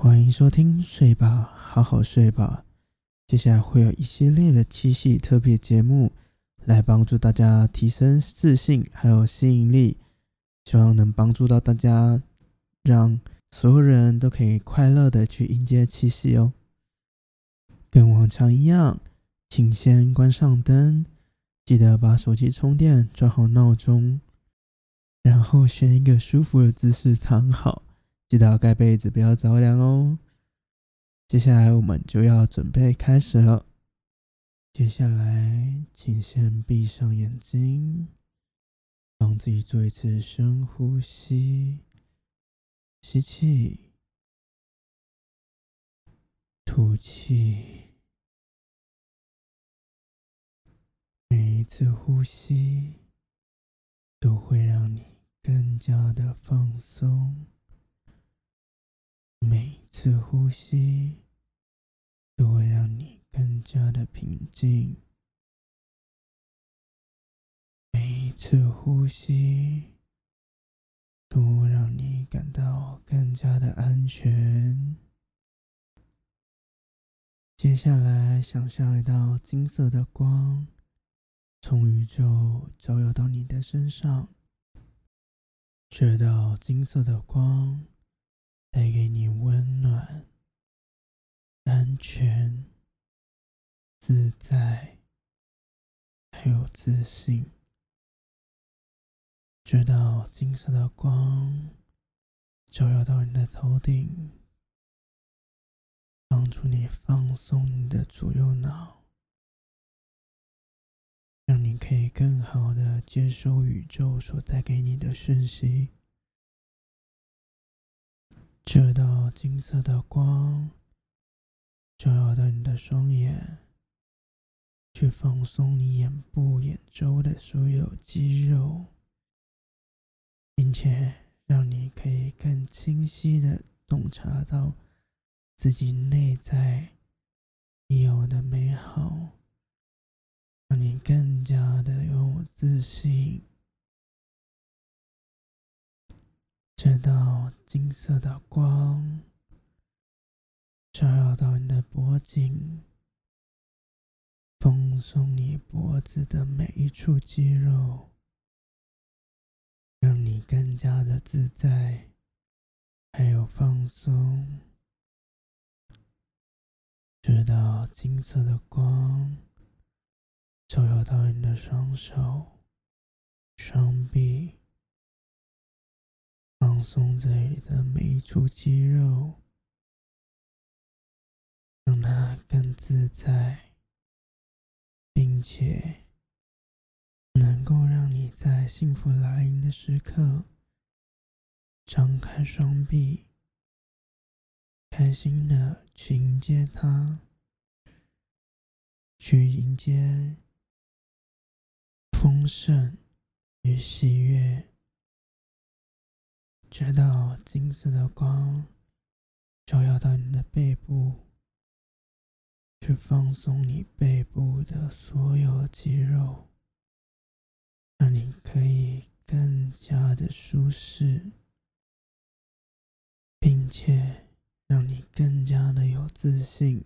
欢迎收听《睡吧，好好睡吧》。接下来会有一系列的七夕特别节目，来帮助大家提升自信还有吸引力，希望能帮助到大家，让所有人都可以快乐的去迎接七夕哦。跟往常一样，请先关上灯，记得把手机充电，装好闹钟，然后选一个舒服的姿势躺好。记得要盖被子，不要着凉哦。接下来我们就要准备开始了。接下来，请先闭上眼睛，让自己做一次深呼吸，吸气，吐气。每一次呼吸都会让你更加的放松。每一次呼吸都会让你更加的平静，每一次呼吸都让你感到更加的安全。接下来，想象一道金色的光从宇宙照耀到你的身上，这道金色的光。带给你温暖、安全、自在，还有自信。这道金色的光照耀到你的头顶，帮助你放松你的左右脑，让你可以更好的接收宇宙所带给你的讯息。这道金色的光照耀到你的双眼，去放松你眼部、眼周的所有肌肉，并且让你可以更清晰的洞察到自己内在已有的美好，让你更加的有自信。这道金色的光照耀到你的脖颈，放松你脖子的每一处肌肉，让你更加的自在，还有放松。这道金色的光照耀到你的双手、双臂。放松这里的每一处肌肉，让它更自在，并且能够让你在幸福来临的时刻张开双臂，开心的去迎接它，去迎接丰盛与喜悦。这道金色的光照耀到你的背部，去放松你背部的所有肌肉，让你可以更加的舒适，并且让你更加的有自信，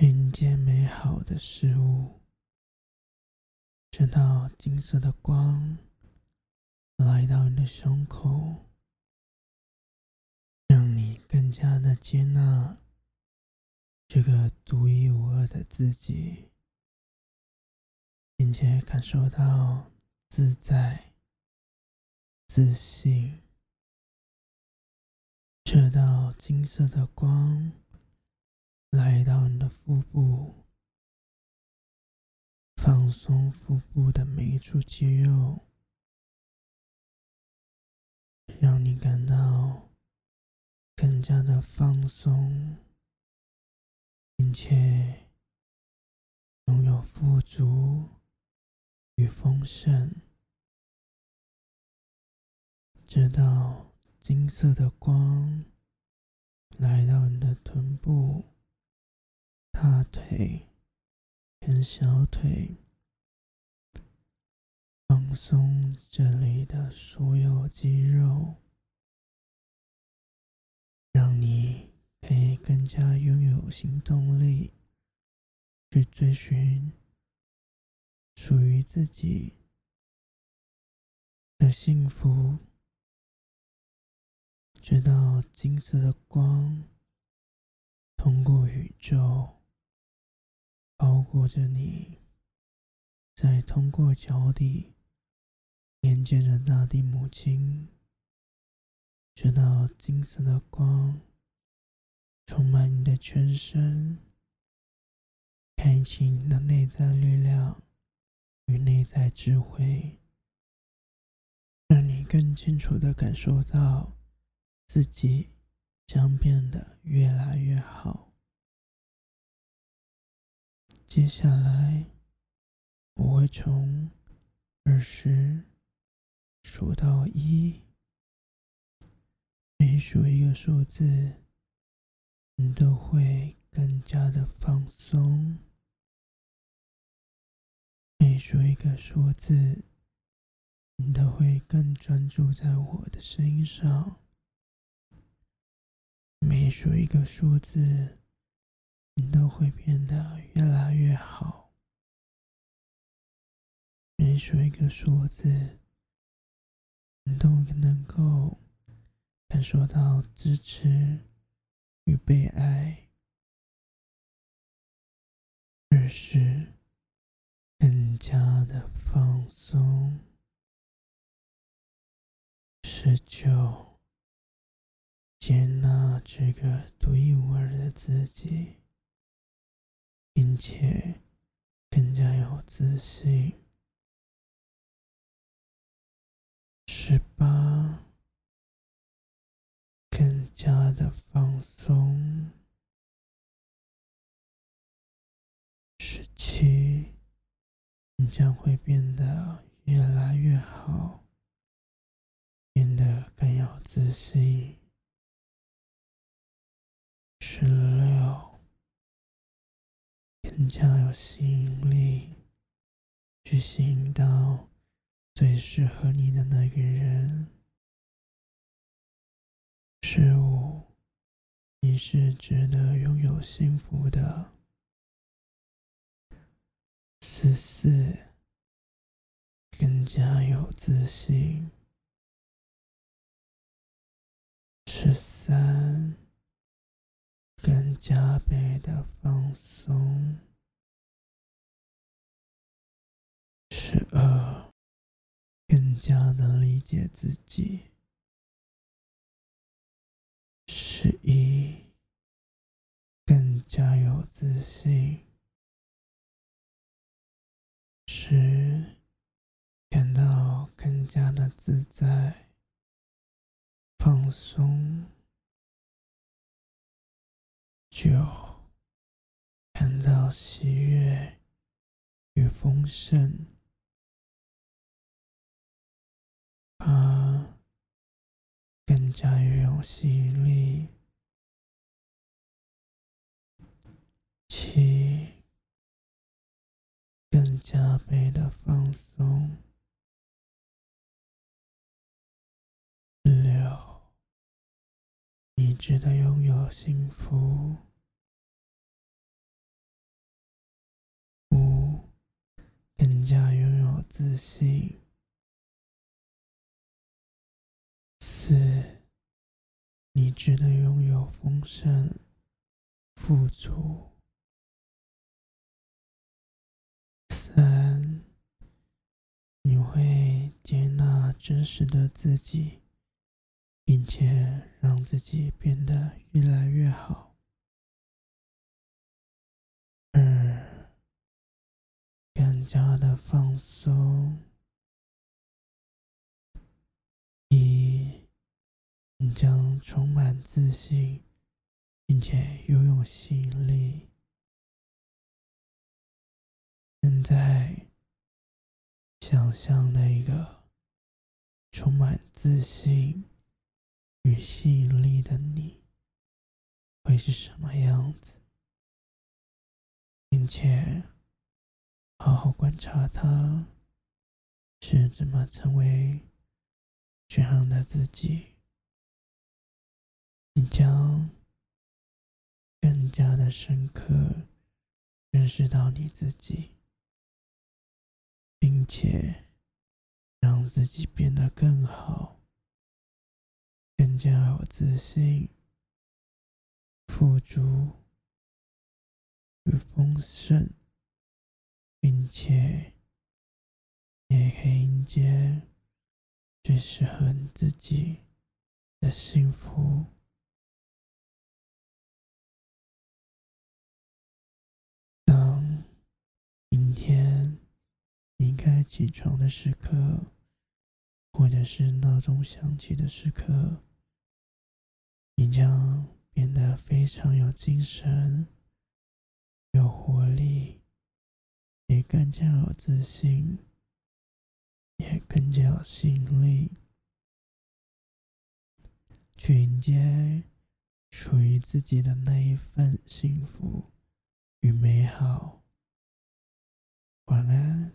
迎接美好的事物。这道金色的光。来到你的胸口，让你更加的接纳这个独一无二的自己，并且感受到自在、自信。这道金色的光来到你的腹部，放松腹部的每一处肌肉。让你感到更加的放松，并且拥有富足与丰盛。直到金色的光来到你的臀部、大腿跟小腿。放松这里的所有肌肉，让你可以更加拥有行动力，去追寻属于自己的幸福，直到金色的光通过宇宙包裹着你，再通过脚底连接着大地母亲。直到金色的光充满你的全身，开启你的内在力量与内在智慧，让你更清楚的感受到自己将变得越来越好。接下来，我会从二十数到一。每数一个数字，你都会更加的放松；每数一个数字，你都会更专注在我的身上；每数一个数字，你都会变得越来越好；每数一个数字，都能够。感受到支持与被爱，而是更加的放松。十九，接纳这个独一无二的自己，并且更加有自信。十八。更加的放松，十七，你将会变得越来越好，变得更有自信。十六，更加有吸引力，去吸引到最适合你的那个人。十五，你是值得拥有幸福的。十四，更加有自信。十三，更加倍的放松。十二，更加的理解自己。十一，更加有自信；十，感到更加的自在、放松；九，感到喜悦与丰盛；八。更加拥有吸引力，七，更加倍的放松，六，你值得拥有幸福，五，更加拥有自信。四，你值得拥有丰盛、富足。三，你会接纳真实的自己，并且让自己变得越来越好。二，更加的放松。你将充满自信，并且拥有吸引力。现在，想象那个充满自信与吸引力的你会是什么样子，并且好好观察他是怎么成为这样的自己。你将更加的深刻认识到你自己，并且让自己变得更好，更加有自信、富足与丰盛，并且也可以迎接最适合你自己的幸福。起床的时刻，或者是闹钟响起的时刻，你将变得非常有精神、有活力，也更加有自信，也更加有吸引力，去迎接属于自己的那一份幸福与美好。晚安